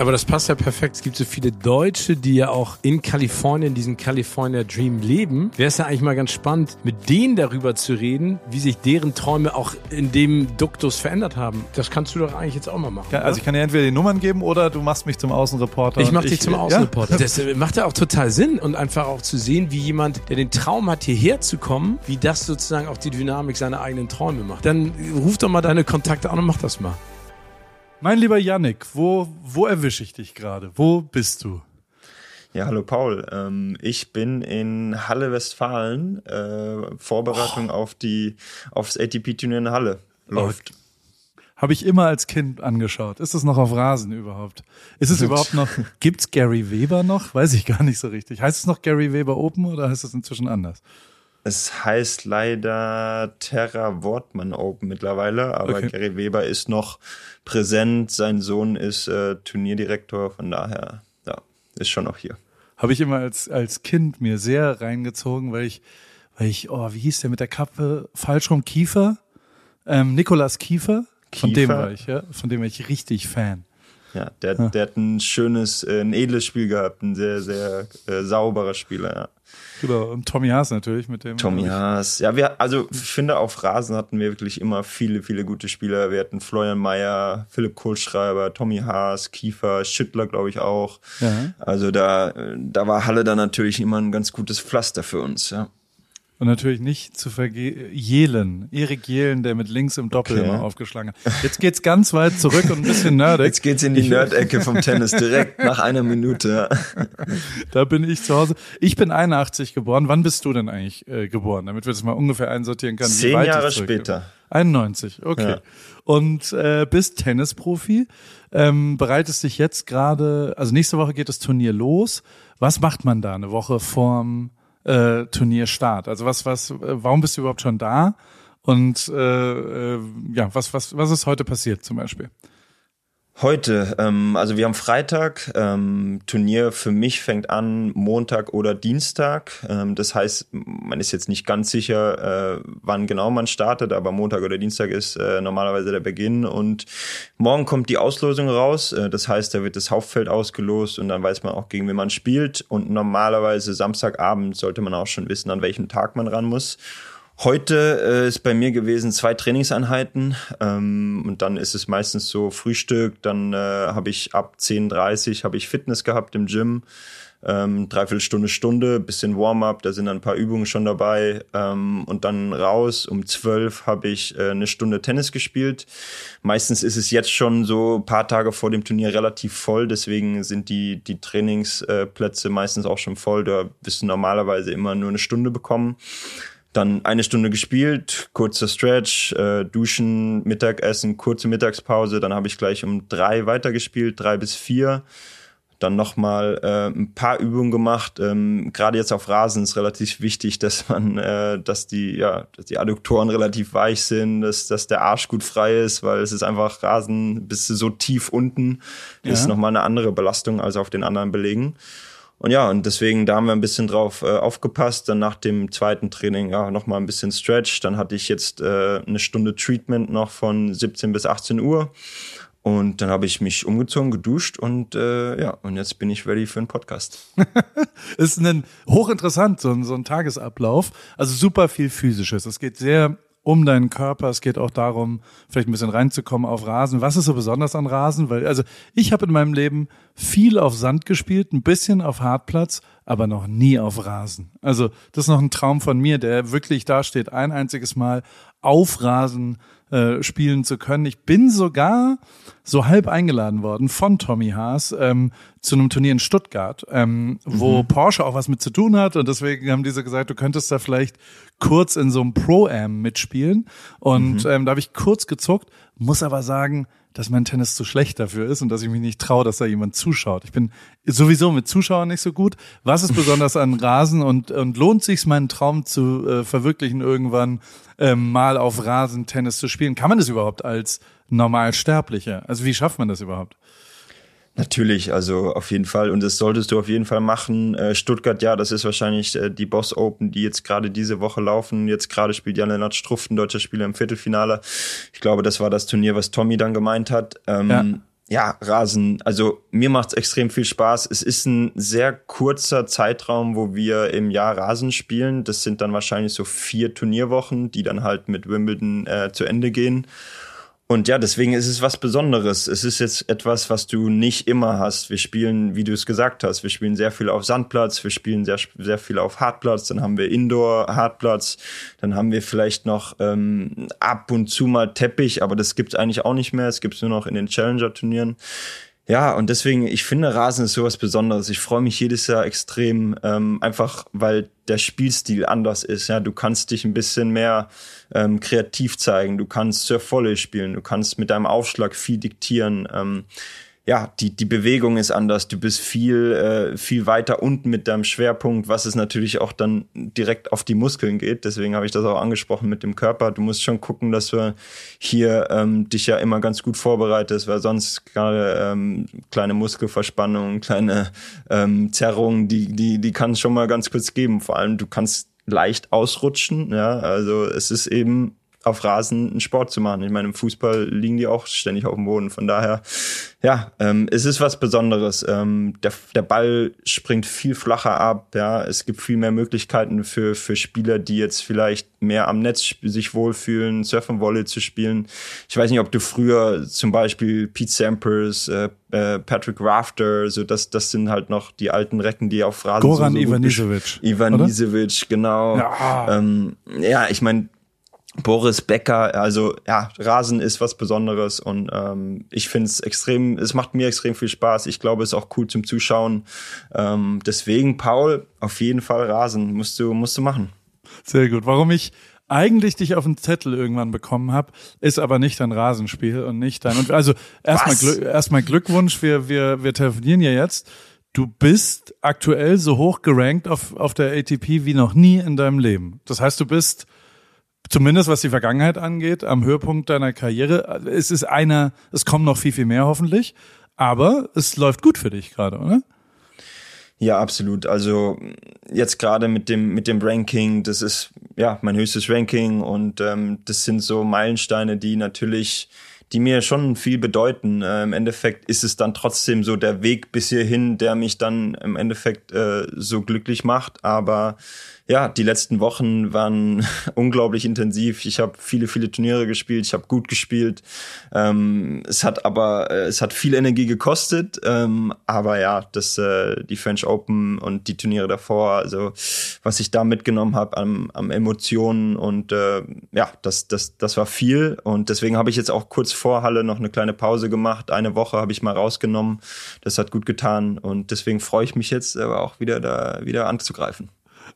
Aber das passt ja perfekt. Es gibt so viele Deutsche, die ja auch in Kalifornien diesen California Dream leben. Wäre es ja eigentlich mal ganz spannend, mit denen darüber zu reden, wie sich deren Träume auch in dem Duktus verändert haben. Das kannst du doch eigentlich jetzt auch mal machen. Ja, also ich kann dir entweder die Nummern geben oder du machst mich zum Außenreporter. Ich mach dich zum Außenreporter. Ja? Das macht ja auch total Sinn und einfach auch zu sehen, wie jemand, der den Traum hat, hierher zu kommen, wie das sozusagen auch die Dynamik seiner eigenen Träume macht. Dann ruf doch mal deine Kontakte an und mach das mal. Mein lieber Yannick, wo, wo erwische ich dich gerade? Wo bist du? Ja, hallo Paul. Ähm, ich bin in Halle Westfalen. Äh, Vorbereitung oh. auf die aufs ATP-Turnier in Halle läuft. Oh. Habe ich immer als Kind angeschaut. Ist es noch auf Rasen überhaupt? Ist es überhaupt noch? Gibt's Gary Weber noch? Weiß ich gar nicht so richtig. Heißt es noch Gary Weber Open oder heißt es inzwischen anders? Es heißt leider Terra Wortmann Open mittlerweile, aber okay. Gary Weber ist noch präsent. Sein Sohn ist äh, Turnierdirektor, von daher, ja, ist schon noch hier. Habe ich immer als, als Kind mir sehr reingezogen, weil ich, weil ich, oh, wie hieß der mit der Kappe? Falsch rum Kiefer? Ähm, Nikolas Kiefer? Kiefer? Von dem war ich, ja. Von dem war ich richtig Fan. Ja, der, ja. der hat ein schönes, äh, ein edles Spiel gehabt, ein sehr, sehr äh, sauberer Spieler, ja. Genau, und Tommy Haas natürlich mit dem. Tommy Haas. Ja, wir, also ich finde, auf Rasen hatten wir wirklich immer viele, viele gute Spieler. Wir hatten Florian Mayer, Philipp Kohlschreiber, Tommy Haas, Kiefer, Schüttler, glaube ich auch. Ja. Also da, da war Halle dann natürlich immer ein ganz gutes Pflaster für uns, ja. Und natürlich nicht zu vergehen, Jelen, Erik Jelen, der mit links im Doppel okay. immer aufgeschlagen hat. Jetzt geht's ganz weit zurück und ein bisschen nerdig. Jetzt geht's in die Nerd-Ecke vom Tennis direkt nach einer Minute. Da bin ich zu Hause. Ich bin 81 geboren. Wann bist du denn eigentlich äh, geboren? Damit wir das mal ungefähr einsortieren können. Zehn Jahre später. 91, okay. Ja. Und äh, bist Tennisprofi, ähm, bereitest dich jetzt gerade, also nächste Woche geht das Turnier los. Was macht man da eine Woche vorm äh, Turnierstart? Also was, was, äh, warum bist du überhaupt schon da? Und äh, äh, ja, was, was, was ist heute passiert zum Beispiel? Heute, ähm, also wir haben Freitag, ähm, Turnier für mich fängt an Montag oder Dienstag. Ähm, das heißt, man ist jetzt nicht ganz sicher, äh, wann genau man startet, aber Montag oder Dienstag ist äh, normalerweise der Beginn und morgen kommt die Auslosung raus. Äh, das heißt, da wird das Hauptfeld ausgelost und dann weiß man auch, gegen wen man spielt. Und normalerweise Samstagabend sollte man auch schon wissen, an welchem Tag man ran muss. Heute äh, ist bei mir gewesen zwei Trainingseinheiten ähm, und dann ist es meistens so Frühstück, dann äh, habe ich ab 10.30 habe ich Fitness gehabt im Gym, ähm, dreiviertel Stunde, Stunde, bisschen Warm-up, da sind dann ein paar Übungen schon dabei ähm, und dann raus. Um 12 habe ich äh, eine Stunde Tennis gespielt. Meistens ist es jetzt schon so paar Tage vor dem Turnier relativ voll, deswegen sind die, die Trainingsplätze meistens auch schon voll. Da wirst du normalerweise immer nur eine Stunde bekommen. Dann eine Stunde gespielt, kurzer Stretch, äh, Duschen, Mittagessen, kurze Mittagspause. Dann habe ich gleich um drei weitergespielt, drei bis vier. Dann nochmal äh, ein paar Übungen gemacht. Ähm, Gerade jetzt auf Rasen ist relativ wichtig, dass man, äh, dass die, ja, dass die Adduktoren relativ weich sind, dass, dass der Arsch gut frei ist, weil es ist einfach Rasen, bist du so tief unten, ja. ist nochmal eine andere Belastung als auf den anderen Belegen. Und ja, und deswegen, da haben wir ein bisschen drauf äh, aufgepasst. Dann nach dem zweiten Training, ja, nochmal ein bisschen Stretch. Dann hatte ich jetzt äh, eine Stunde Treatment noch von 17 bis 18 Uhr. Und dann habe ich mich umgezogen, geduscht und äh, ja, und jetzt bin ich ready für einen Podcast. ist ein hochinteressant, so ein, so ein Tagesablauf. Also super viel Physisches. Es geht sehr um deinen Körper. Es geht auch darum, vielleicht ein bisschen reinzukommen auf Rasen. Was ist so besonders an Rasen? Weil, also ich habe in meinem Leben viel auf Sand gespielt, ein bisschen auf Hartplatz, aber noch nie auf Rasen. Also das ist noch ein Traum von mir, der wirklich da steht, ein einziges Mal auf Rasen äh, spielen zu können. Ich bin sogar so halb eingeladen worden von Tommy Haas ähm, zu einem Turnier in Stuttgart, ähm, wo mhm. Porsche auch was mit zu tun hat und deswegen haben diese gesagt, du könntest da vielleicht kurz in so einem Pro-Am mitspielen und mhm. ähm, da habe ich kurz gezuckt, muss aber sagen, dass mein Tennis zu schlecht dafür ist und dass ich mich nicht traue, dass da jemand zuschaut. Ich bin sowieso mit Zuschauern nicht so gut. Was ist besonders an Rasen und, und lohnt sich meinen Traum zu äh, verwirklichen, irgendwann ähm, mal auf Rasen Tennis zu spielen? Kann man das überhaupt als Normalsterblicher? Also wie schafft man das überhaupt? Natürlich, also auf jeden Fall. Und das solltest du auf jeden Fall machen. Äh, Stuttgart, ja, das ist wahrscheinlich äh, die Boss Open, die jetzt gerade diese Woche laufen. Jetzt gerade spielt Jan-Lennart Struff, ein deutscher Spieler im Viertelfinale. Ich glaube, das war das Turnier, was Tommy dann gemeint hat. Ähm, ja. ja, Rasen, also mir macht's extrem viel Spaß. Es ist ein sehr kurzer Zeitraum, wo wir im Jahr Rasen spielen. Das sind dann wahrscheinlich so vier Turnierwochen, die dann halt mit Wimbledon äh, zu Ende gehen. Und ja, deswegen ist es was Besonderes. Es ist jetzt etwas, was du nicht immer hast. Wir spielen, wie du es gesagt hast, wir spielen sehr viel auf Sandplatz, wir spielen sehr, sehr viel auf Hartplatz, dann haben wir Indoor-Hartplatz, dann haben wir vielleicht noch ähm, ab und zu mal Teppich, aber das gibt's eigentlich auch nicht mehr. Es gibt's nur noch in den Challenger-Turnieren. Ja, und deswegen, ich finde, Rasen ist sowas Besonderes. Ich freue mich jedes Jahr extrem, ähm, einfach weil der Spielstil anders ist. Ja, du kannst dich ein bisschen mehr ähm, kreativ zeigen. Du kannst Surf Volley spielen. Du kannst mit deinem Aufschlag viel diktieren. Ähm, ja, die, die Bewegung ist anders, du bist viel, äh, viel weiter unten mit deinem Schwerpunkt, was es natürlich auch dann direkt auf die Muskeln geht. Deswegen habe ich das auch angesprochen mit dem Körper. Du musst schon gucken, dass du hier ähm, dich ja immer ganz gut vorbereitest, weil sonst gerade ähm, kleine Muskelverspannungen, kleine ähm, Zerrungen, die, die, die kann es schon mal ganz kurz geben. Vor allem, du kannst leicht ausrutschen. Ja, also es ist eben auf Rasen einen Sport zu machen. Ich meine, im Fußball liegen die auch ständig auf dem Boden. Von daher, ja, ähm, es ist was Besonderes. Ähm, der, der Ball springt viel flacher ab. Ja, es gibt viel mehr Möglichkeiten für für Spieler, die jetzt vielleicht mehr am Netz sich wohlfühlen, Surfen Volley zu spielen. Ich weiß nicht, ob du früher zum Beispiel Pete Sampras, äh, äh, Patrick Rafter, so das das sind halt noch die alten Recken, die auf Rasen Goran so, Ivanisevic. Ivanisevic, genau. Ja, ähm, ja ich meine Boris Becker, also ja, Rasen ist was Besonderes und ähm, ich finde es extrem, es macht mir extrem viel Spaß. Ich glaube, es ist auch cool zum Zuschauen. Ähm, deswegen, Paul, auf jeden Fall Rasen musst du, musst du machen. Sehr gut. Warum ich eigentlich dich auf den Zettel irgendwann bekommen habe, ist aber nicht dein Rasenspiel und nicht dein. Und also erstmal Glück, erstmal Glückwunsch, wir, wir, wir telefonieren ja jetzt. Du bist aktuell so hoch gerankt auf, auf der ATP wie noch nie in deinem Leben. Das heißt, du bist zumindest was die Vergangenheit angeht, am Höhepunkt deiner Karriere. Es ist einer, es kommen noch viel, viel mehr hoffentlich, aber es läuft gut für dich gerade, oder? Ja, absolut. Also jetzt gerade mit dem mit dem Ranking, das ist ja mein höchstes Ranking und ähm, das sind so Meilensteine, die natürlich, die mir schon viel bedeuten. Äh, Im Endeffekt ist es dann trotzdem so der Weg bis hierhin, der mich dann im Endeffekt äh, so glücklich macht. Aber ja, die letzten Wochen waren unglaublich intensiv. Ich habe viele, viele Turniere gespielt, ich habe gut gespielt. Ähm, es hat aber, äh, es hat viel Energie gekostet. Ähm, aber ja, das, äh, die French Open und die Turniere davor, also was ich da mitgenommen habe am, am Emotionen und äh, ja, das, das, das war viel. Und deswegen habe ich jetzt auch kurz vor Halle noch eine kleine Pause gemacht. Eine Woche habe ich mal rausgenommen. Das hat gut getan und deswegen freue ich mich jetzt aber auch wieder da wieder anzugreifen.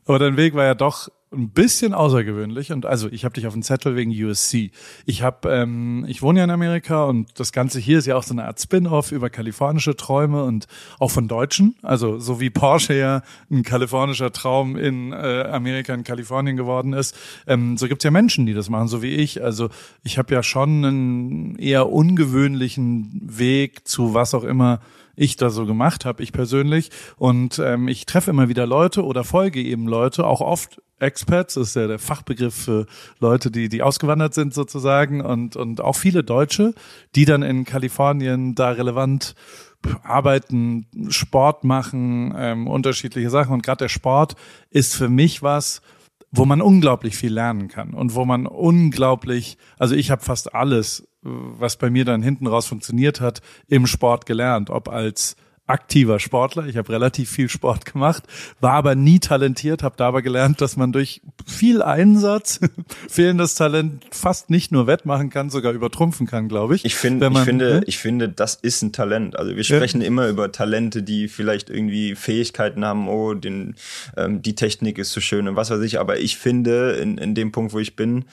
Aber dein Weg war ja doch ein bisschen außergewöhnlich und also ich habe dich auf dem Zettel wegen USC. Ich habe, ähm, ich wohne ja in Amerika und das Ganze hier ist ja auch so eine Art Spin-off über kalifornische Träume und auch von Deutschen. Also so wie Porsche ja ein kalifornischer Traum in äh, Amerika, in Kalifornien geworden ist, ähm, so gibt's ja Menschen, die das machen, so wie ich. Also ich habe ja schon einen eher ungewöhnlichen Weg zu was auch immer ich da so gemacht habe, ich persönlich. Und ähm, ich treffe immer wieder Leute oder folge eben Leute, auch oft Expats, das ist ja der Fachbegriff für Leute, die, die ausgewandert sind sozusagen und, und auch viele Deutsche, die dann in Kalifornien da relevant arbeiten, Sport machen, ähm, unterschiedliche Sachen. Und gerade der Sport ist für mich was, wo man unglaublich viel lernen kann und wo man unglaublich, also ich habe fast alles was bei mir dann hinten raus funktioniert hat, im Sport gelernt, ob als aktiver Sportler. Ich habe relativ viel Sport gemacht, war aber nie talentiert, habe dabei gelernt, dass man durch viel Einsatz fehlendes Talent fast nicht nur wettmachen kann, sogar übertrumpfen kann, glaube ich. Ich, find, ich finde, ne? ich finde, das ist ein Talent. Also wir sprechen ja. immer über Talente, die vielleicht irgendwie Fähigkeiten haben, oh, den, ähm, die Technik ist so schön und was weiß ich. Aber ich finde, in, in dem Punkt, wo ich bin,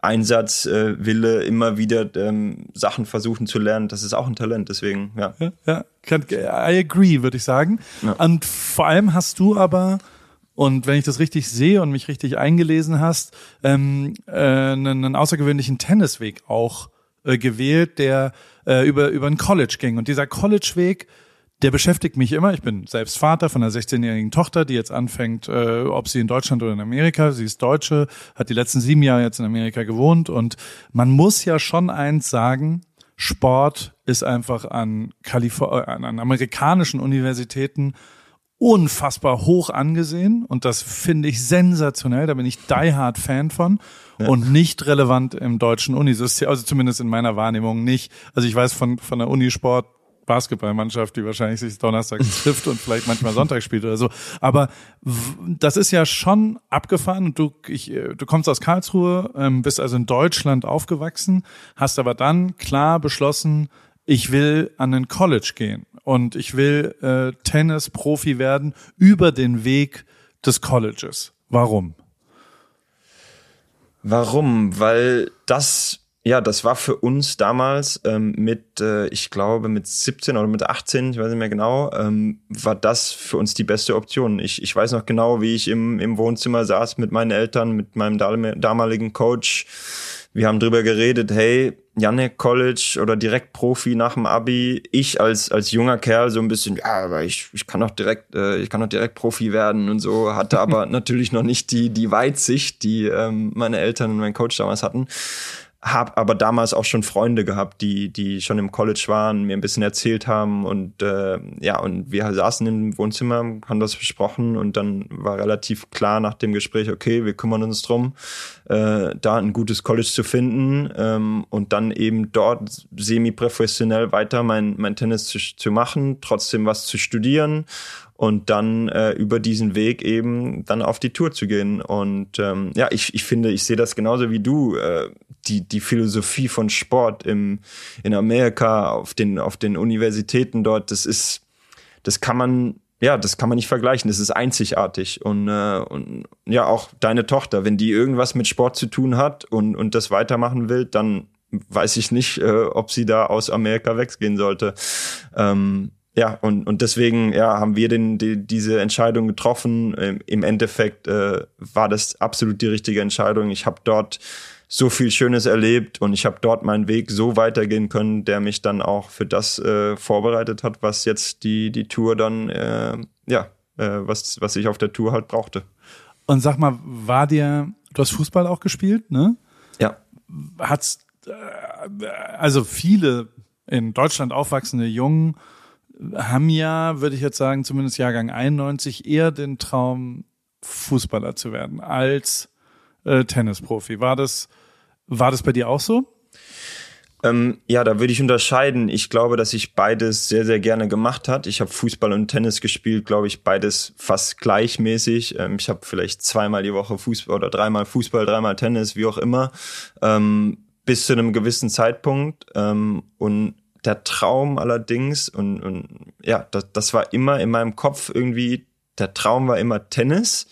Einsatzwille, äh, immer wieder ähm, Sachen versuchen zu lernen, das ist auch ein Talent. Deswegen, ja. Ja, ja I agree, würde ich sagen. Ja. Und vor allem hast du aber und wenn ich das richtig sehe und mich richtig eingelesen hast, ähm, äh, einen, außergewöhnlichen Tennisweg auch äh, gewählt, der äh, über über ein College ging. Und dieser College-Weg der beschäftigt mich immer. Ich bin selbst Vater von einer 16-jährigen Tochter, die jetzt anfängt, äh, ob sie in Deutschland oder in Amerika, sie ist Deutsche, hat die letzten sieben Jahre jetzt in Amerika gewohnt und man muss ja schon eins sagen, Sport ist einfach an, Kalifor äh, an amerikanischen Universitäten unfassbar hoch angesehen und das finde ich sensationell, da bin ich die hard Fan von ja. und nicht relevant im deutschen Unisystem, also zumindest in meiner Wahrnehmung nicht. Also ich weiß von, von der Unisport Basketballmannschaft, die wahrscheinlich sich donnerstags trifft und vielleicht manchmal Sonntag spielt oder so. Aber das ist ja schon abgefahren du, ich, äh, du kommst aus Karlsruhe, ähm, bist also in Deutschland aufgewachsen, hast aber dann klar beschlossen, ich will an ein College gehen und ich will äh, Tennis-Profi werden über den Weg des Colleges. Warum? Warum? Weil das ja, das war für uns damals ähm, mit, äh, ich glaube, mit 17 oder mit 18, ich weiß nicht mehr genau, ähm, war das für uns die beste Option. Ich, ich weiß noch genau, wie ich im, im Wohnzimmer saß mit meinen Eltern, mit meinem damaligen Coach. Wir haben drüber geredet, hey, Janek College oder direkt Profi nach dem Abi. Ich als als junger Kerl so ein bisschen, ja, aber ich, ich kann doch direkt, äh, ich kann doch direkt Profi werden und so. Hatte aber natürlich noch nicht die die Weitsicht, die ähm, meine Eltern und mein Coach damals hatten habe aber damals auch schon Freunde gehabt, die die schon im College waren, mir ein bisschen erzählt haben und äh, ja und wir saßen im Wohnzimmer, haben das besprochen und dann war relativ klar nach dem Gespräch, okay, wir kümmern uns drum, äh, da ein gutes College zu finden ähm, und dann eben dort semi-professionell weiter mein mein Tennis zu, zu machen, trotzdem was zu studieren und dann äh, über diesen Weg eben dann auf die Tour zu gehen. Und ähm, ja, ich, ich finde, ich sehe das genauso wie du. Äh, die, die Philosophie von Sport im, in Amerika, auf den, auf den Universitäten dort, das ist, das kann man, ja, das kann man nicht vergleichen. Das ist einzigartig. Und, äh, und ja, auch deine Tochter, wenn die irgendwas mit Sport zu tun hat und, und das weitermachen will, dann weiß ich nicht, äh, ob sie da aus Amerika weggehen sollte. Ähm, ja, und, und deswegen ja, haben wir den, die, diese Entscheidung getroffen. Im, im Endeffekt äh, war das absolut die richtige Entscheidung. Ich habe dort so viel Schönes erlebt und ich habe dort meinen Weg so weitergehen können, der mich dann auch für das äh, vorbereitet hat, was jetzt die, die Tour dann, äh, ja, äh, was, was ich auf der Tour halt brauchte. Und sag mal, war dir, du hast Fußball auch gespielt, ne? Ja. Hat's, äh, also viele in Deutschland aufwachsende Jungen haben ja, würde ich jetzt sagen, zumindest Jahrgang 91, eher den Traum, Fußballer zu werden als äh, Tennisprofi. War das, war das bei dir auch so? Ähm, ja, da würde ich unterscheiden. Ich glaube, dass ich beides sehr, sehr gerne gemacht hat. Ich habe Fußball und Tennis gespielt, glaube ich, beides fast gleichmäßig. Ähm, ich habe vielleicht zweimal die Woche Fußball oder dreimal Fußball, dreimal Tennis, wie auch immer, ähm, bis zu einem gewissen Zeitpunkt. Ähm, und der Traum allerdings, und, und ja, das, das war immer in meinem Kopf irgendwie, der Traum war immer Tennis.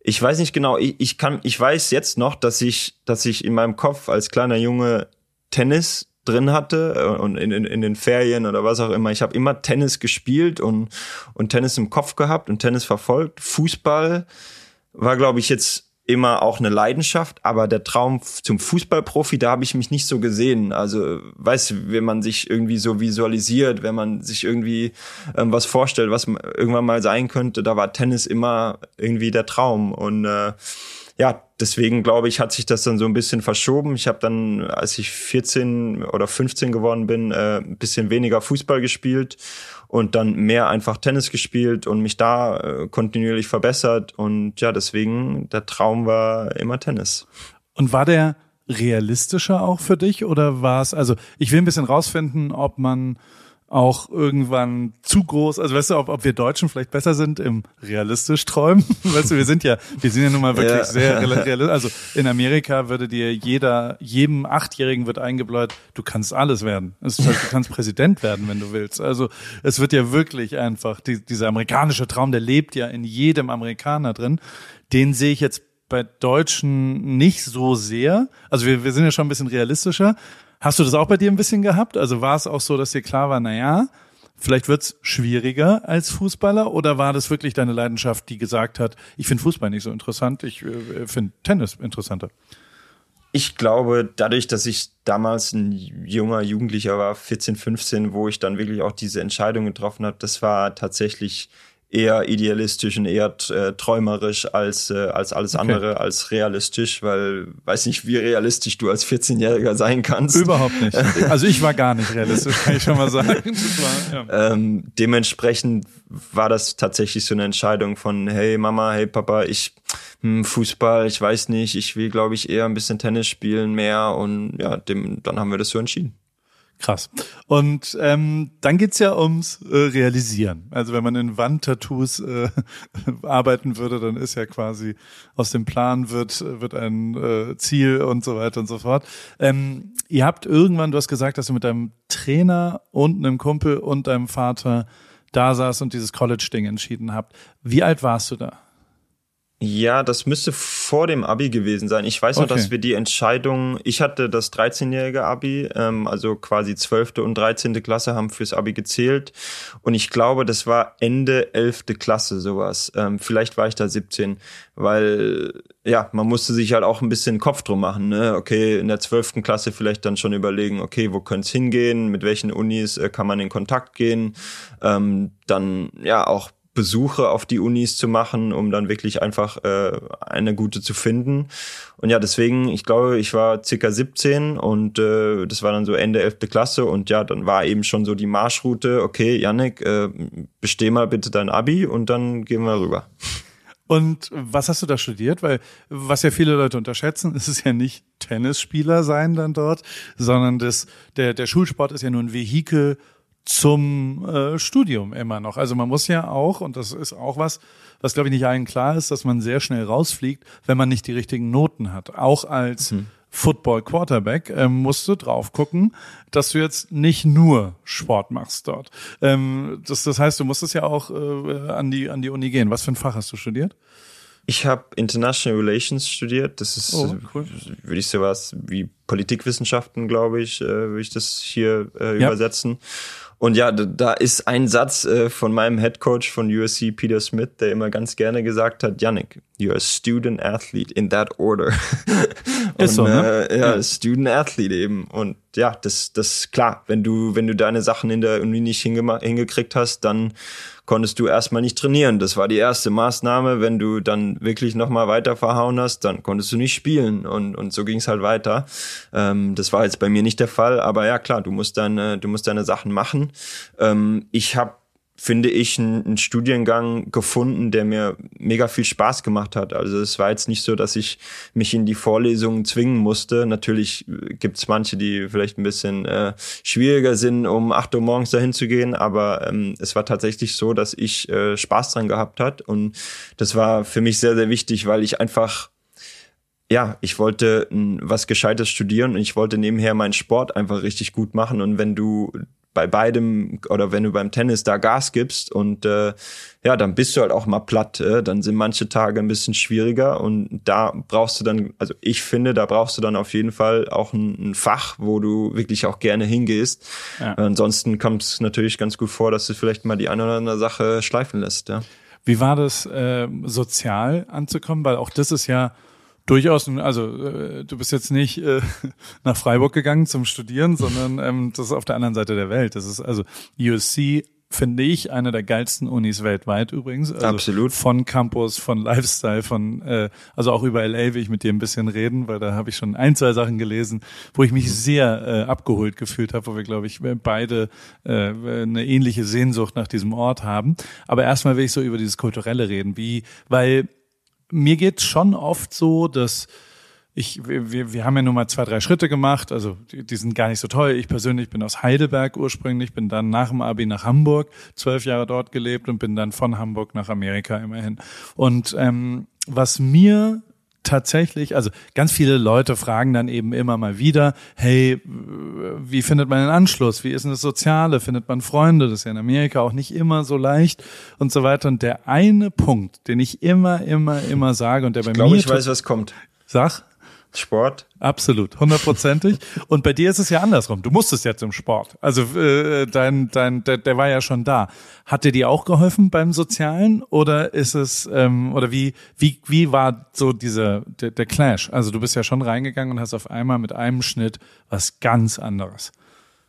Ich weiß nicht genau, ich, ich kann, ich weiß jetzt noch, dass ich, dass ich in meinem Kopf als kleiner Junge Tennis drin hatte äh, und in, in, in den Ferien oder was auch immer. Ich habe immer Tennis gespielt und, und Tennis im Kopf gehabt und Tennis verfolgt. Fußball war, glaube ich, jetzt immer auch eine Leidenschaft, aber der Traum zum Fußballprofi, da habe ich mich nicht so gesehen. Also, weißt du, wenn man sich irgendwie so visualisiert, wenn man sich irgendwie ähm, was vorstellt, was irgendwann mal sein könnte, da war Tennis immer irgendwie der Traum. Und äh, ja, deswegen glaube ich, hat sich das dann so ein bisschen verschoben. Ich habe dann, als ich 14 oder 15 geworden bin, äh, ein bisschen weniger Fußball gespielt und dann mehr einfach Tennis gespielt und mich da äh, kontinuierlich verbessert. Und ja, deswegen, der Traum war immer Tennis. Und war der realistischer auch für dich oder war es, also ich will ein bisschen rausfinden, ob man auch irgendwann zu groß, also weißt du, ob, ob wir Deutschen vielleicht besser sind im realistisch träumen. Weißt du, wir sind ja, wir sind ja nun mal wirklich ja. sehr realistisch. Also in Amerika würde dir jeder, jedem Achtjährigen wird eingebläut, du kannst alles werden. Heißt, du kannst Präsident werden, wenn du willst. Also es wird ja wirklich einfach, die, dieser amerikanische Traum, der lebt ja in jedem Amerikaner drin. Den sehe ich jetzt bei Deutschen nicht so sehr. Also wir, wir sind ja schon ein bisschen realistischer. Hast du das auch bei dir ein bisschen gehabt? Also war es auch so, dass dir klar war, na ja, vielleicht wird's schwieriger als Fußballer oder war das wirklich deine Leidenschaft, die gesagt hat, ich finde Fußball nicht so interessant, ich äh, finde Tennis interessanter? Ich glaube, dadurch, dass ich damals ein junger Jugendlicher war, 14, 15, wo ich dann wirklich auch diese Entscheidung getroffen habe, das war tatsächlich eher idealistisch und eher äh, träumerisch als, äh, als alles okay. andere, als realistisch, weil weiß nicht, wie realistisch du als 14-Jähriger sein kannst. Überhaupt nicht. Also ich war gar nicht realistisch, kann ich schon mal sagen. War, ja. ähm, dementsprechend war das tatsächlich so eine Entscheidung von, hey Mama, hey Papa, ich hm, Fußball, ich weiß nicht, ich will, glaube ich, eher ein bisschen Tennis spielen mehr und ja, dem, dann haben wir das so entschieden. Krass. Und ähm, dann geht's ja ums äh, Realisieren. Also wenn man in Wandtattoos äh, arbeiten würde, dann ist ja quasi aus dem Plan wird wird ein äh, Ziel und so weiter und so fort. Ähm, ihr habt irgendwann, du hast gesagt, dass du mit deinem Trainer und einem Kumpel und deinem Vater da saß und dieses College-Ding entschieden habt. Wie alt warst du da? Ja, das müsste vor dem Abi gewesen sein. Ich weiß okay. noch, dass wir die Entscheidung, ich hatte das 13-jährige Abi, ähm, also quasi 12. und 13. Klasse haben fürs Abi gezählt. Und ich glaube, das war Ende 11. Klasse sowas. Ähm, vielleicht war ich da 17, weil ja, man musste sich halt auch ein bisschen Kopf drum machen. Ne? Okay, in der 12. Klasse vielleicht dann schon überlegen, okay, wo könnte es hingehen, mit welchen Unis äh, kann man in Kontakt gehen. Ähm, dann ja auch Besuche auf die Unis zu machen, um dann wirklich einfach äh, eine gute zu finden. Und ja, deswegen, ich glaube, ich war circa 17 und äh, das war dann so Ende 11. Klasse und ja, dann war eben schon so die Marschroute, okay, Yannick, äh, besteh mal bitte dein Abi und dann gehen wir rüber. Und was hast du da studiert? Weil was ja viele Leute unterschätzen, ist es ja nicht Tennisspieler sein dann dort, sondern das, der, der Schulsport ist ja nur ein Vehikel, zum äh, Studium immer noch. Also man muss ja auch, und das ist auch was, was glaube ich nicht allen klar ist, dass man sehr schnell rausfliegt, wenn man nicht die richtigen Noten hat. Auch als mhm. Football Quarterback ähm, musst du drauf gucken, dass du jetzt nicht nur Sport machst dort. Ähm, das, das heißt, du musstest ja auch äh, an die an die Uni gehen. Was für ein Fach hast du studiert? Ich habe International Relations studiert. Das ist, oh, cool. würde ich sowas wie Politikwissenschaften, glaube ich, äh, würde ich das hier äh, ja. übersetzen. Und ja, da ist ein Satz äh, von meinem Head Coach von USC, Peter Smith, der immer ganz gerne gesagt hat, Yannick, you're a student athlete in that order. Und, ist so, ne? Äh, ja, ja, Student athlete eben. Und ja, das, das klar, wenn du, wenn du deine Sachen in der Uni nicht hingekriegt hast, dann konntest du erstmal nicht trainieren. Das war die erste Maßnahme. Wenn du dann wirklich nochmal weiter verhauen hast, dann konntest du nicht spielen. Und, und so ging es halt weiter. Ähm, das war jetzt bei mir nicht der Fall, aber ja klar, du musst deine, du musst deine Sachen machen. Ähm, ich habe finde ich, einen, Studiengang gefunden, der mir mega viel Spaß gemacht hat. Also es war jetzt nicht so, dass ich mich in die Vorlesungen zwingen musste. Natürlich gibt es manche, die vielleicht ein bisschen äh, schwieriger sind, um acht Uhr morgens dahin zu gehen, aber ähm, es war tatsächlich so, dass ich äh, Spaß dran gehabt hat und das war für mich sehr, sehr wichtig, weil ich einfach ja, ich wollte was Gescheites studieren und ich wollte nebenher meinen Sport einfach richtig gut machen. Und wenn du bei beidem oder wenn du beim Tennis da Gas gibst und äh, ja, dann bist du halt auch mal platt. Äh, dann sind manche Tage ein bisschen schwieriger und da brauchst du dann, also ich finde, da brauchst du dann auf jeden Fall auch ein, ein Fach, wo du wirklich auch gerne hingehst. Ja. Ansonsten kommt es natürlich ganz gut vor, dass du vielleicht mal die eine oder andere Sache schleifen lässt. Ja. Wie war das äh, sozial anzukommen? Weil auch das ist ja durchaus, also äh, du bist jetzt nicht äh, nach Freiburg gegangen zum Studieren, sondern ähm, das ist auf der anderen Seite der Welt. Das ist also USC finde ich eine der geilsten Unis weltweit übrigens. Also Absolut. Von Campus, von Lifestyle, von äh, also auch über LA will ich mit dir ein bisschen reden, weil da habe ich schon ein, zwei Sachen gelesen, wo ich mich sehr äh, abgeholt gefühlt habe, wo wir, glaube ich, beide äh, eine ähnliche Sehnsucht nach diesem Ort haben. Aber erstmal will ich so über dieses Kulturelle reden, wie, weil mir geht's schon oft so, dass ich, wir, wir haben ja nur mal zwei, drei Schritte gemacht, also die, die sind gar nicht so toll. Ich persönlich bin aus Heidelberg ursprünglich, bin dann nach dem Abi nach Hamburg, zwölf Jahre dort gelebt und bin dann von Hamburg nach Amerika immerhin. Und ähm, was mir tatsächlich, also ganz viele Leute fragen dann eben immer mal wieder, hey, wie findet man den Anschluss? Wie ist denn das Soziale? Findet man Freunde? Das ist ja in Amerika auch nicht immer so leicht und so weiter. Und der eine Punkt, den ich immer, immer, immer sage und der bei ich glaube, mir... Ich glaube, ich weiß, was kommt. Sag. Sport. Absolut, hundertprozentig. Und bei dir ist es ja andersrum. Du musstest ja zum Sport. Also äh, dein, dein, der, der war ja schon da. Hat dir die auch geholfen beim Sozialen oder ist es ähm, oder wie wie wie war so dieser der, der Clash? Also du bist ja schon reingegangen und hast auf einmal mit einem Schnitt was ganz anderes.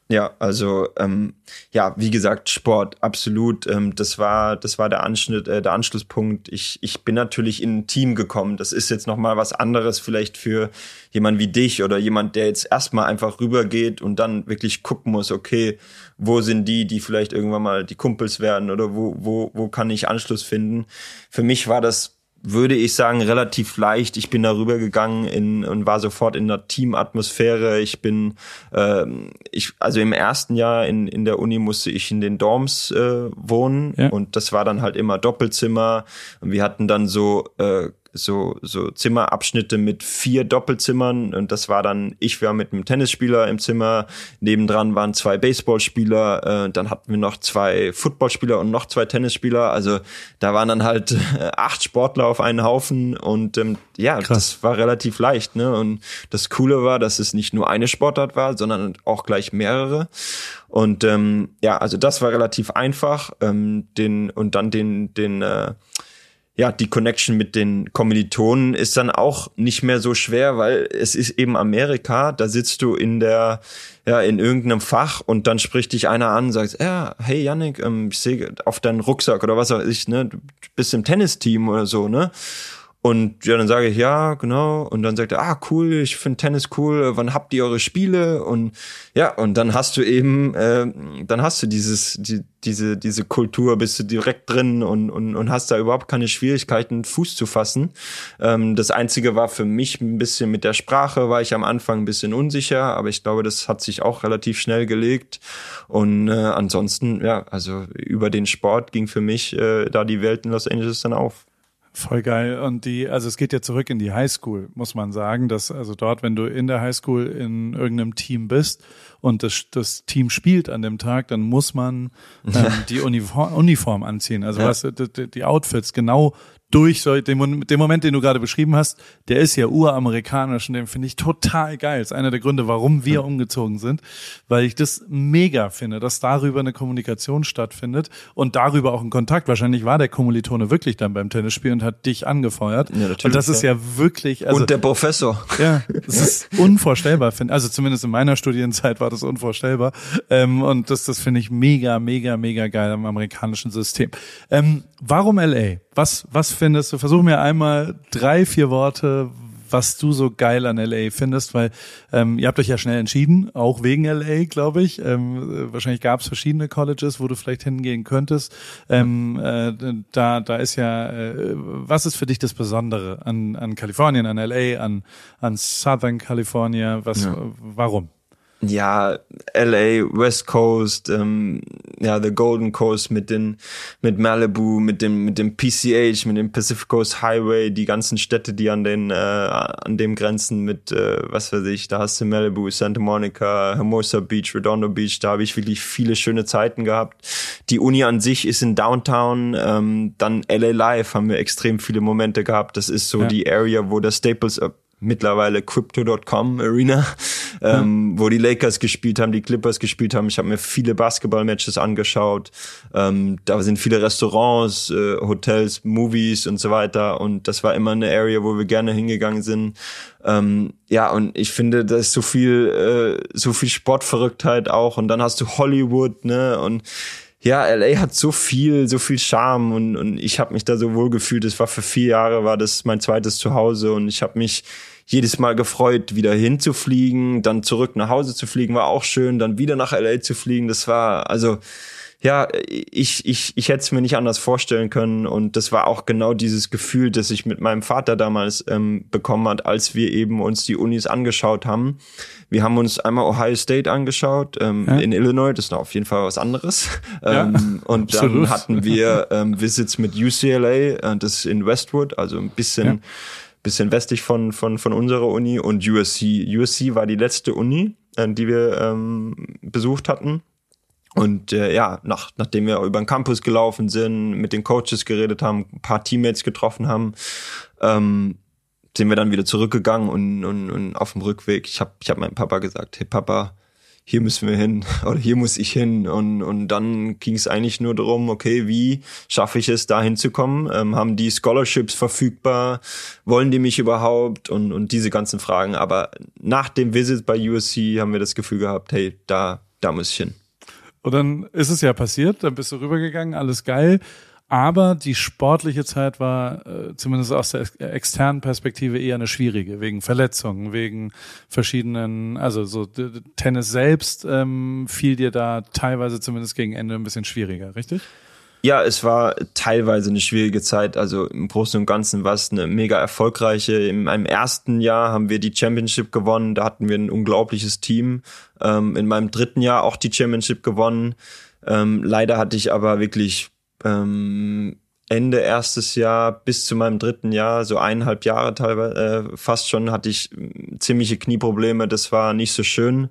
Ja, also ähm, ja, wie gesagt, Sport, absolut. Ähm, das war, das war der Anschnitt, äh, der Anschlusspunkt. Ich, ich bin natürlich in ein Team gekommen. Das ist jetzt nochmal was anderes, vielleicht für jemand wie dich oder jemand, der jetzt erstmal einfach rübergeht und dann wirklich gucken muss, okay, wo sind die, die vielleicht irgendwann mal die Kumpels werden oder wo, wo, wo kann ich Anschluss finden? Für mich war das würde ich sagen, relativ leicht. Ich bin darüber gegangen in, und war sofort in der Teamatmosphäre. Ich bin, ähm, ich, also im ersten Jahr in, in der Uni musste ich in den Dorms äh, wohnen ja. und das war dann halt immer Doppelzimmer. Und wir hatten dann so äh, so, so Zimmerabschnitte mit vier Doppelzimmern und das war dann, ich war mit einem Tennisspieler im Zimmer, nebendran waren zwei Baseballspieler, äh, dann hatten wir noch zwei Footballspieler und noch zwei Tennisspieler, also da waren dann halt äh, acht Sportler auf einen Haufen und ähm, ja, Krass. das war relativ leicht, ne? Und das Coole war, dass es nicht nur eine Sportart war, sondern auch gleich mehrere. Und ähm, ja, also das war relativ einfach. Ähm, den und dann den den äh, ja, die Connection mit den Kommilitonen ist dann auch nicht mehr so schwer, weil es ist eben Amerika, da sitzt du in der, ja, in irgendeinem Fach und dann spricht dich einer an, sagt, ja, hey Yannick, ähm, ich sehe auf deinen Rucksack oder was weiß ich, ne, du bist im Tennisteam oder so, ne? Und ja, dann sage ich, ja, genau. Und dann sagt er, ah, cool, ich finde Tennis cool, wann habt ihr eure Spiele? Und ja, und dann hast du eben, äh, dann hast du dieses, die, diese, diese Kultur, bist du direkt drin und, und, und hast da überhaupt keine Schwierigkeiten, Fuß zu fassen. Ähm, das Einzige war für mich ein bisschen mit der Sprache, war ich am Anfang ein bisschen unsicher, aber ich glaube, das hat sich auch relativ schnell gelegt. Und äh, ansonsten, ja, also über den Sport ging für mich äh, da die Welt in Los Angeles dann auf. Voll geil. Und die, also es geht ja zurück in die Highschool, muss man sagen, dass also dort, wenn du in der Highschool in irgendeinem Team bist und das, das Team spielt an dem Tag, dann muss man ähm, die Uniform, Uniform anziehen. Also ja. was, die, die Outfits genau durch so, den, den Moment, den du gerade beschrieben hast, der ist ja uramerikanisch und den finde ich total geil. Das ist einer der Gründe, warum wir umgezogen sind, weil ich das mega finde, dass darüber eine Kommunikation stattfindet und darüber auch ein Kontakt. Wahrscheinlich war der Kommilitone wirklich dann beim Tennisspiel und hat dich angefeuert. Ja, natürlich, und das ist ja wirklich. Also, und der Professor. Ja, das ist unvorstellbar, finde Also zumindest in meiner Studienzeit war das unvorstellbar. Ähm, und das, das finde ich mega, mega, mega geil am amerikanischen System. Ähm, warum LA? Was, was findest du? Versuch mir einmal drei, vier Worte, was du so geil an LA findest, weil ähm, ihr habt euch ja schnell entschieden, auch wegen LA, glaube ich. Ähm, wahrscheinlich gab es verschiedene Colleges, wo du vielleicht hingehen könntest. Ähm, äh, da, da ist ja, äh, was ist für dich das Besondere an, an Kalifornien, an LA, an, an Southern California? Was, ja. warum? Ja, LA, West Coast, ähm, ja, the Golden Coast mit den, mit Malibu, mit dem, mit dem PCH, mit dem Pacific Coast Highway, die ganzen Städte, die an den, äh, an dem grenzen mit, äh, was weiß ich, da hast du Malibu, Santa Monica, Hermosa Beach, Redondo Beach, da habe ich wirklich viele schöne Zeiten gehabt. Die Uni an sich ist in Downtown, ähm, dann LA Live haben wir extrem viele Momente gehabt. Das ist so ja. die Area, wo der Staples mittlerweile Crypto.com Arena, ähm, wo die Lakers gespielt haben, die Clippers gespielt haben. Ich habe mir viele Basketball-Matches angeschaut. Ähm, da sind viele Restaurants, äh, Hotels, Movies und so weiter. Und das war immer eine Area, wo wir gerne hingegangen sind. Ähm, ja, und ich finde, da ist so viel, äh, so viel Sportverrücktheit auch. Und dann hast du Hollywood, ne? Und ja, LA hat so viel, so viel Charme und, und ich habe mich da so wohl gefühlt. Es war für vier Jahre, war das mein zweites Zuhause und ich habe mich jedes Mal gefreut, wieder hinzufliegen, dann zurück nach Hause zu fliegen, war auch schön, dann wieder nach LA zu fliegen, das war, also, ja, ich, ich, ich hätte es mir nicht anders vorstellen können. Und das war auch genau dieses Gefühl, das ich mit meinem Vater damals ähm, bekommen hat, als wir eben uns die Unis angeschaut haben. Wir haben uns einmal Ohio State angeschaut ähm, ja. in Illinois, das ist auf jeden Fall was anderes. Ja, ähm, und absolut. dann hatten wir ähm, Visits mit UCLA, äh, das ist in Westwood, also ein bisschen. Ja bisschen westlich von, von, von unserer Uni und USC. USC war die letzte Uni, äh, die wir ähm, besucht hatten. Und äh, ja, nach, nachdem wir über den Campus gelaufen sind, mit den Coaches geredet haben, ein paar Teammates getroffen haben, ähm, sind wir dann wieder zurückgegangen und, und, und auf dem Rückweg, ich habe ich hab meinem Papa gesagt, hey Papa, hier müssen wir hin oder hier muss ich hin. Und, und dann ging es eigentlich nur darum, okay, wie schaffe ich es, da hinzukommen? Ähm, haben die Scholarships verfügbar? Wollen die mich überhaupt? Und, und diese ganzen Fragen. Aber nach dem Visit bei USC haben wir das Gefühl gehabt, hey, da, da muss ich hin. Und dann ist es ja passiert, dann bist du rübergegangen, alles geil. Aber die sportliche Zeit war äh, zumindest aus der externen Perspektive eher eine schwierige, wegen Verletzungen, wegen verschiedenen, also so Tennis selbst ähm, fiel dir da teilweise zumindest gegen Ende ein bisschen schwieriger, richtig? Ja, es war teilweise eine schwierige Zeit. Also im Großen und Ganzen war es eine mega erfolgreiche. In meinem ersten Jahr haben wir die Championship gewonnen. Da hatten wir ein unglaubliches Team. Ähm, in meinem dritten Jahr auch die Championship gewonnen. Ähm, leider hatte ich aber wirklich ähm, Ende erstes Jahr bis zu meinem dritten Jahr, so eineinhalb Jahre teilweise äh, fast schon, hatte ich äh, ziemliche Knieprobleme. Das war nicht so schön.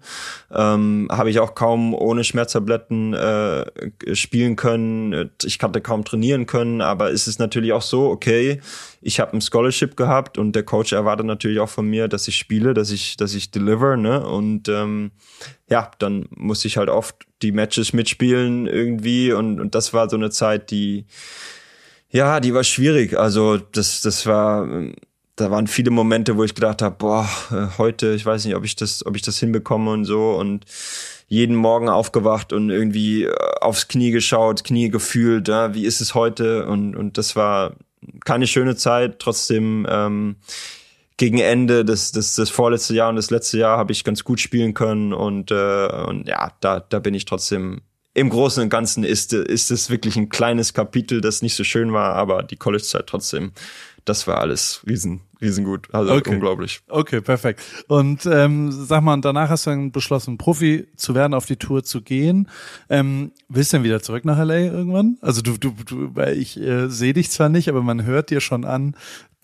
Ähm, Habe ich auch kaum ohne Schmerztabletten äh, spielen können. Ich konnte kaum trainieren können, aber es ist natürlich auch so, okay, ich habe ein Scholarship gehabt und der Coach erwartet natürlich auch von mir, dass ich spiele, dass ich, dass ich deliver, ne? Und ähm, ja, dann muss ich halt oft die Matches mitspielen irgendwie und, und das war so eine Zeit, die ja, die war schwierig. Also das, das war, da waren viele Momente, wo ich gedacht habe, boah, äh, heute, ich weiß nicht, ob ich das, ob ich das hinbekomme und so und jeden Morgen aufgewacht und irgendwie äh, aufs Knie geschaut, Knie gefühlt, ja, wie ist es heute? Und, und das war keine schöne Zeit. Trotzdem ähm, gegen Ende des, des, des vorletzte Jahr und das letzte Jahr habe ich ganz gut spielen können und, äh, und ja, da, da bin ich trotzdem im Großen und Ganzen ist, ist es wirklich ein kleines Kapitel, das nicht so schön war, aber die College-Zeit trotzdem, das war alles riesen, riesengut. Also okay. unglaublich. Okay, perfekt. Und ähm, sag mal, danach hast du dann beschlossen, Profi zu werden, auf die Tour zu gehen. Ähm, willst du denn wieder zurück nach LA irgendwann? Also du, du, du weil ich äh, sehe dich zwar nicht, aber man hört dir schon an,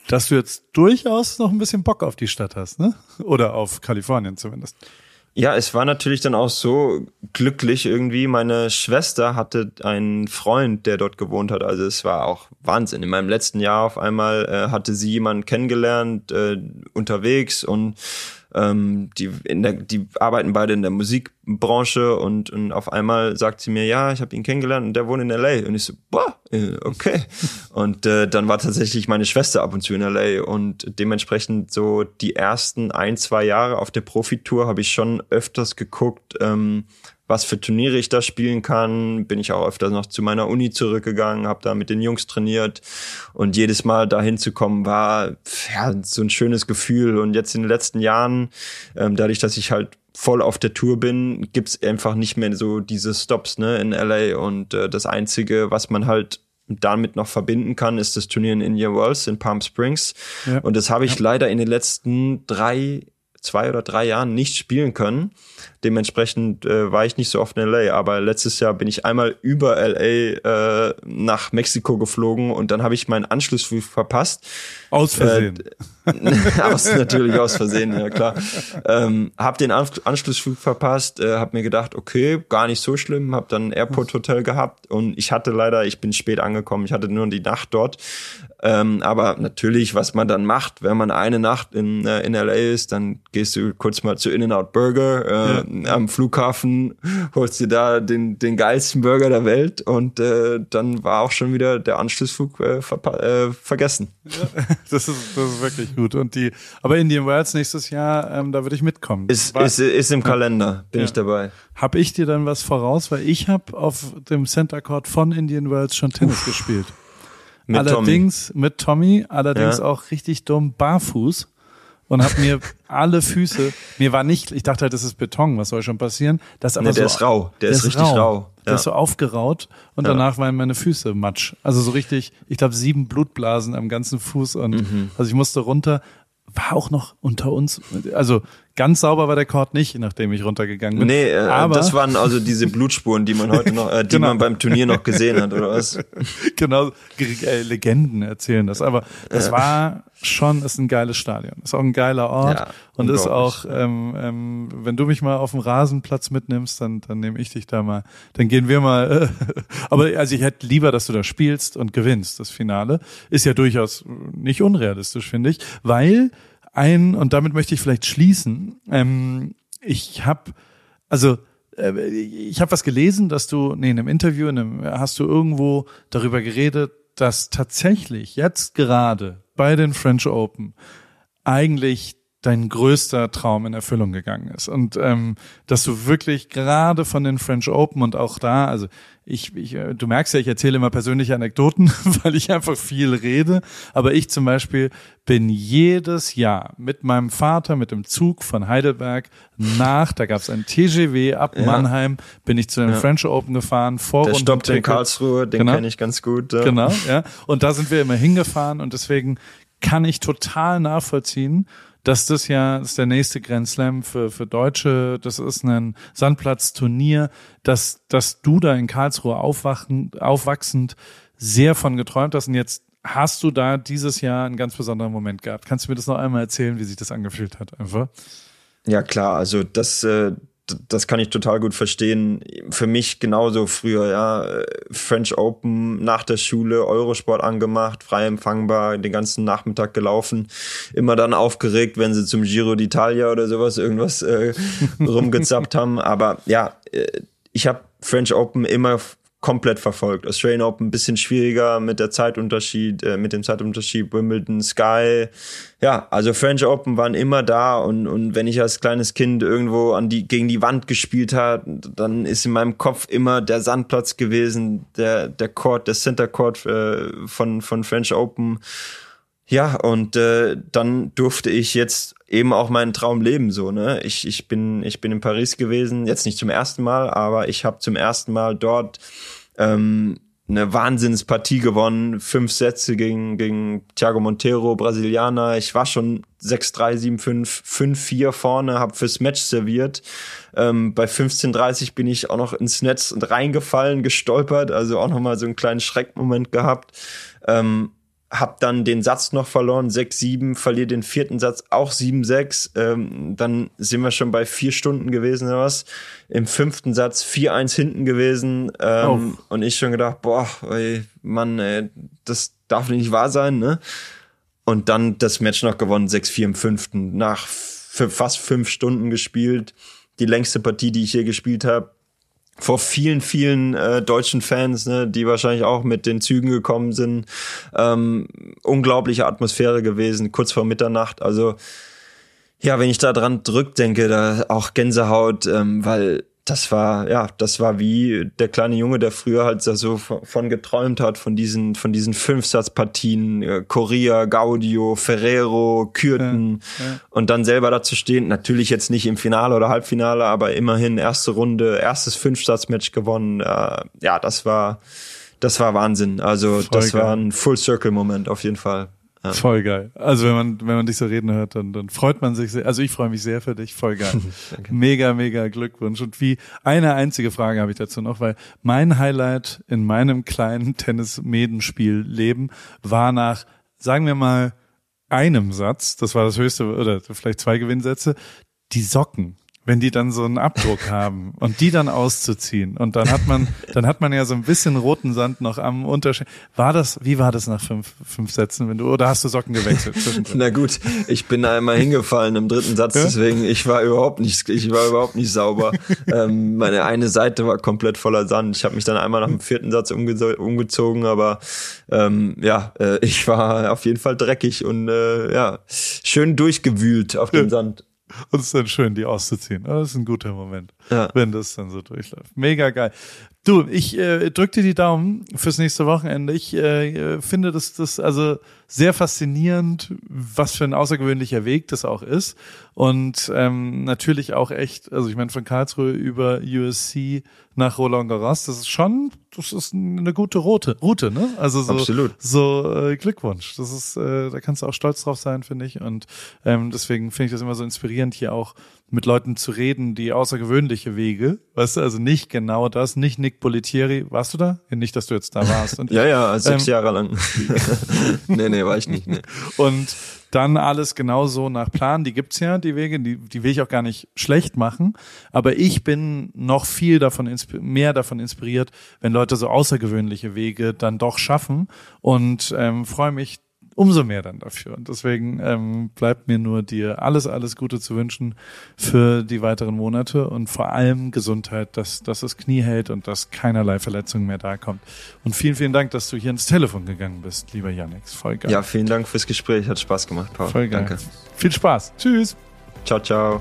dass du jetzt durchaus noch ein bisschen Bock auf die Stadt hast, ne? Oder auf Kalifornien zumindest. Ja, es war natürlich dann auch so glücklich irgendwie. Meine Schwester hatte einen Freund, der dort gewohnt hat. Also es war auch Wahnsinn. In meinem letzten Jahr auf einmal äh, hatte sie jemanden kennengelernt äh, unterwegs und ähm, die, in der, die arbeiten beide in der Musikbranche und, und auf einmal sagt sie mir, ja, ich habe ihn kennengelernt und der wohnt in LA. Und ich so, boah, äh, okay. und äh, dann war tatsächlich meine Schwester ab und zu in LA und dementsprechend so die ersten ein, zwei Jahre auf der Profitour habe ich schon öfters geguckt, ähm, was für Turniere ich da spielen kann. Bin ich auch öfter noch zu meiner Uni zurückgegangen, habe da mit den Jungs trainiert und jedes Mal dahin zu kommen war ja, so ein schönes Gefühl. Und jetzt in den letzten Jahren, ähm, dadurch, dass ich halt voll auf der Tour bin, gibt's einfach nicht mehr so diese Stops ne, in LA. Und äh, das Einzige, was man halt damit noch verbinden kann, ist das Turnier in Indian Wells in Palm Springs. Ja. Und das habe ich ja. leider in den letzten drei, zwei oder drei Jahren nicht spielen können. Dementsprechend äh, war ich nicht so oft in LA, aber letztes Jahr bin ich einmal über LA äh, nach Mexiko geflogen und dann habe ich meinen Anschlussflug verpasst. Aus Versehen. Äh, aus, natürlich aus Versehen, ja klar. Ähm, hab den Anschlussflug verpasst, äh, hab mir gedacht, okay, gar nicht so schlimm, hab dann ein Airport Hotel gehabt und ich hatte leider, ich bin spät angekommen, ich hatte nur die Nacht dort. Ähm, aber natürlich, was man dann macht, wenn man eine Nacht in, äh, in LA ist, dann gehst du kurz mal zu In-N-Out Burger, äh, ja am Flughafen, holst dir da den, den geilsten Burger der Welt und äh, dann war auch schon wieder der Anschlussflug äh, äh, vergessen. Ja, das, ist, das ist wirklich gut. Und die, aber Indian Wells nächstes Jahr, ähm, da würde ich mitkommen. Ist, war, ist, ist im Kalender, bin ja. ich dabei. Hab ich dir dann was voraus, weil ich habe auf dem Center Court von Indian Wells schon Tennis Uff. gespielt. Mit allerdings Tommy. mit Tommy, allerdings ja. auch richtig dumm barfuß und habe mir alle Füße, mir war nicht, ich dachte halt, das ist Beton, was soll schon passieren? Das aber nee, der so, ist rau, der, der ist richtig rau. rau. Der ist so aufgeraut und ja. danach waren meine Füße matsch. Also so richtig, ich glaube sieben Blutblasen am ganzen Fuß und mhm. also ich musste runter, war auch noch unter uns, also Ganz sauber war der Court nicht, nachdem ich runtergegangen bin. Nee, äh, aber das waren also diese Blutspuren, die man heute noch, äh, die genau. man beim Turnier noch gesehen hat, oder was? genau, äh, Legenden erzählen das. Aber das ja. war schon, ist ein geiles Stadion. Ist auch ein geiler Ort ja, und ist auch, ähm, ähm, wenn du mich mal auf dem Rasenplatz mitnimmst, dann, dann nehme ich dich da mal. Dann gehen wir mal. Äh, aber also ich hätte lieber, dass du da spielst und gewinnst. Das Finale ist ja durchaus nicht unrealistisch, finde ich, weil ein, und damit möchte ich vielleicht schließen, ähm, ich habe, also äh, ich habe was gelesen, dass du, nee, in einem Interview, in einem, hast du irgendwo darüber geredet, dass tatsächlich jetzt gerade bei den French Open eigentlich dein größter Traum in Erfüllung gegangen ist und ähm, dass du wirklich gerade von den French Open und auch da, also ich, ich äh, du merkst ja, ich erzähle immer persönliche Anekdoten, weil ich einfach viel rede, aber ich zum Beispiel bin jedes Jahr mit meinem Vater mit dem Zug von Heidelberg nach, da gab es ein TGW ab ja. Mannheim, bin ich zu den ja. French Open gefahren, vor Der stoppt in Karlsruhe, den genau. kenne ich ganz gut. Ja. Genau, ja. Und da sind wir immer hingefahren und deswegen kann ich total nachvollziehen, dass das ja das ist der nächste Grand Slam für, für Deutsche, das ist ein Sandplatzturnier, dass, dass du da in Karlsruhe aufwachen, aufwachsend sehr von geträumt hast und jetzt hast du da dieses Jahr einen ganz besonderen Moment gehabt. Kannst du mir das noch einmal erzählen, wie sich das angefühlt hat einfach? Ja klar, also das, äh, das kann ich total gut verstehen. Für mich genauso früher, ja. French Open nach der Schule, Eurosport angemacht, frei empfangbar, den ganzen Nachmittag gelaufen. Immer dann aufgeregt, wenn sie zum Giro d'Italia oder sowas irgendwas äh, rumgezappt haben. Aber ja, äh, ich habe French Open immer komplett verfolgt. Australian Open ein bisschen schwieriger mit der Zeitunterschied, äh, mit dem Zeitunterschied Wimbledon, Sky. Ja, also French Open waren immer da und, und wenn ich als kleines Kind irgendwo an die, gegen die Wand gespielt hat, dann ist in meinem Kopf immer der Sandplatz gewesen, der, der Court, der Center Court äh, von, von French Open. Ja, und äh, dann durfte ich jetzt eben auch meinen Traum leben so, ne? Ich ich bin ich bin in Paris gewesen, jetzt nicht zum ersten Mal, aber ich habe zum ersten Mal dort ähm, eine Wahnsinnspartie gewonnen, fünf Sätze gegen gegen Thiago Monteiro, Brasilianer. Ich war schon 6-3, 7-5, 5-4 vorne, habe fürs Match serviert. Ähm, bei 15:30 bin ich auch noch ins Netz und reingefallen, gestolpert, also auch noch mal so einen kleinen Schreckmoment gehabt. Ähm, hab dann den Satz noch verloren, 6-7, verliere den vierten Satz auch 7-6. Ähm, dann sind wir schon bei vier Stunden gewesen oder was. Im fünften Satz 4-1 hinten gewesen. Ähm, oh. Und ich schon gedacht, boah, ey, Mann, ey, das darf nicht wahr sein, ne? Und dann das Match noch gewonnen, 6-4 im fünften. Nach fast fünf Stunden gespielt. Die längste Partie, die ich hier gespielt habe vor vielen, vielen äh, deutschen Fans, ne, die wahrscheinlich auch mit den Zügen gekommen sind. Ähm, unglaubliche Atmosphäre gewesen, kurz vor Mitternacht. Also ja, wenn ich da dran denke, da auch Gänsehaut, ähm, weil das war, ja, das war wie der kleine Junge, der früher halt so von geträumt hat, von diesen, von diesen Fünfsatzpartien, äh, Korea, Gaudio, Ferrero, Kürten ja, ja. und dann selber dazu stehen. Natürlich jetzt nicht im Finale oder Halbfinale, aber immerhin erste Runde, erstes Fünfsatzmatch gewonnen. Äh, ja, das war, das war Wahnsinn. Also, Voll das geil. war ein Full-Circle-Moment auf jeden Fall. Ja. Voll geil. Also wenn man, wenn man dich so reden hört, dann, dann freut man sich sehr. Also ich freue mich sehr für dich. Voll geil. mega, mega Glückwunsch. Und wie eine einzige Frage habe ich dazu noch, weil mein Highlight in meinem kleinen Tennis-Medenspiel-Leben war nach, sagen wir mal, einem Satz, das war das höchste, oder vielleicht zwei Gewinnsätze, die Socken wenn die dann so einen Abdruck haben und die dann auszuziehen und dann hat man, dann hat man ja so ein bisschen roten Sand noch am Unterschied. War das, wie war das nach fünf, fünf Sätzen, wenn du, oder hast du Socken gewechselt? Na gut, ich bin einmal hingefallen im dritten Satz, deswegen, ich war überhaupt nicht, ich war überhaupt nicht sauber. ähm, meine eine Seite war komplett voller Sand. Ich habe mich dann einmal nach dem vierten Satz umge umgezogen, aber ähm, ja, äh, ich war auf jeden Fall dreckig und äh, ja, schön durchgewühlt auf dem Sand. Und es ist dann schön, die auszuziehen. Das ist ein guter Moment, ja. wenn das dann so durchläuft. Mega geil. Du, ich äh, drück dir die Daumen fürs nächste Wochenende. Ich äh, finde das, das also sehr faszinierend, was für ein außergewöhnlicher Weg das auch ist. Und ähm, natürlich auch echt, also ich meine von Karlsruhe über USC nach Roland Garros, das ist schon, das ist eine gute Route, Route, ne? Also so, Absolut. so äh, Glückwunsch. Das ist, äh, da kannst du auch stolz drauf sein, finde ich. Und ähm, deswegen finde ich das immer so inspirierend, hier auch mit Leuten zu reden, die außergewöhnliche Wege, weißt du, also nicht genau das, nicht Nick Bolitieri, warst du da? Nicht, dass du jetzt da warst. Und, ja, ja, sechs ähm, Jahre lang. nee, nee, war ich nicht. Nee. Und dann alles genauso nach Plan, die gibt's ja, die Wege, die, die will ich auch gar nicht schlecht machen, aber ich bin noch viel davon, mehr davon inspiriert, wenn Leute so außergewöhnliche Wege dann doch schaffen und ähm, freue mich umso mehr dann dafür. Und deswegen ähm, bleibt mir nur dir alles, alles Gute zu wünschen für die weiteren Monate und vor allem Gesundheit, dass, dass das Knie hält und dass keinerlei Verletzung mehr da kommt. Und vielen, vielen Dank, dass du hier ins Telefon gegangen bist, lieber Yannick. Voll geil. Ja, vielen Dank fürs Gespräch. Hat Spaß gemacht, Paul. Voll geil. Danke. Viel Spaß. Tschüss. Ciao, ciao.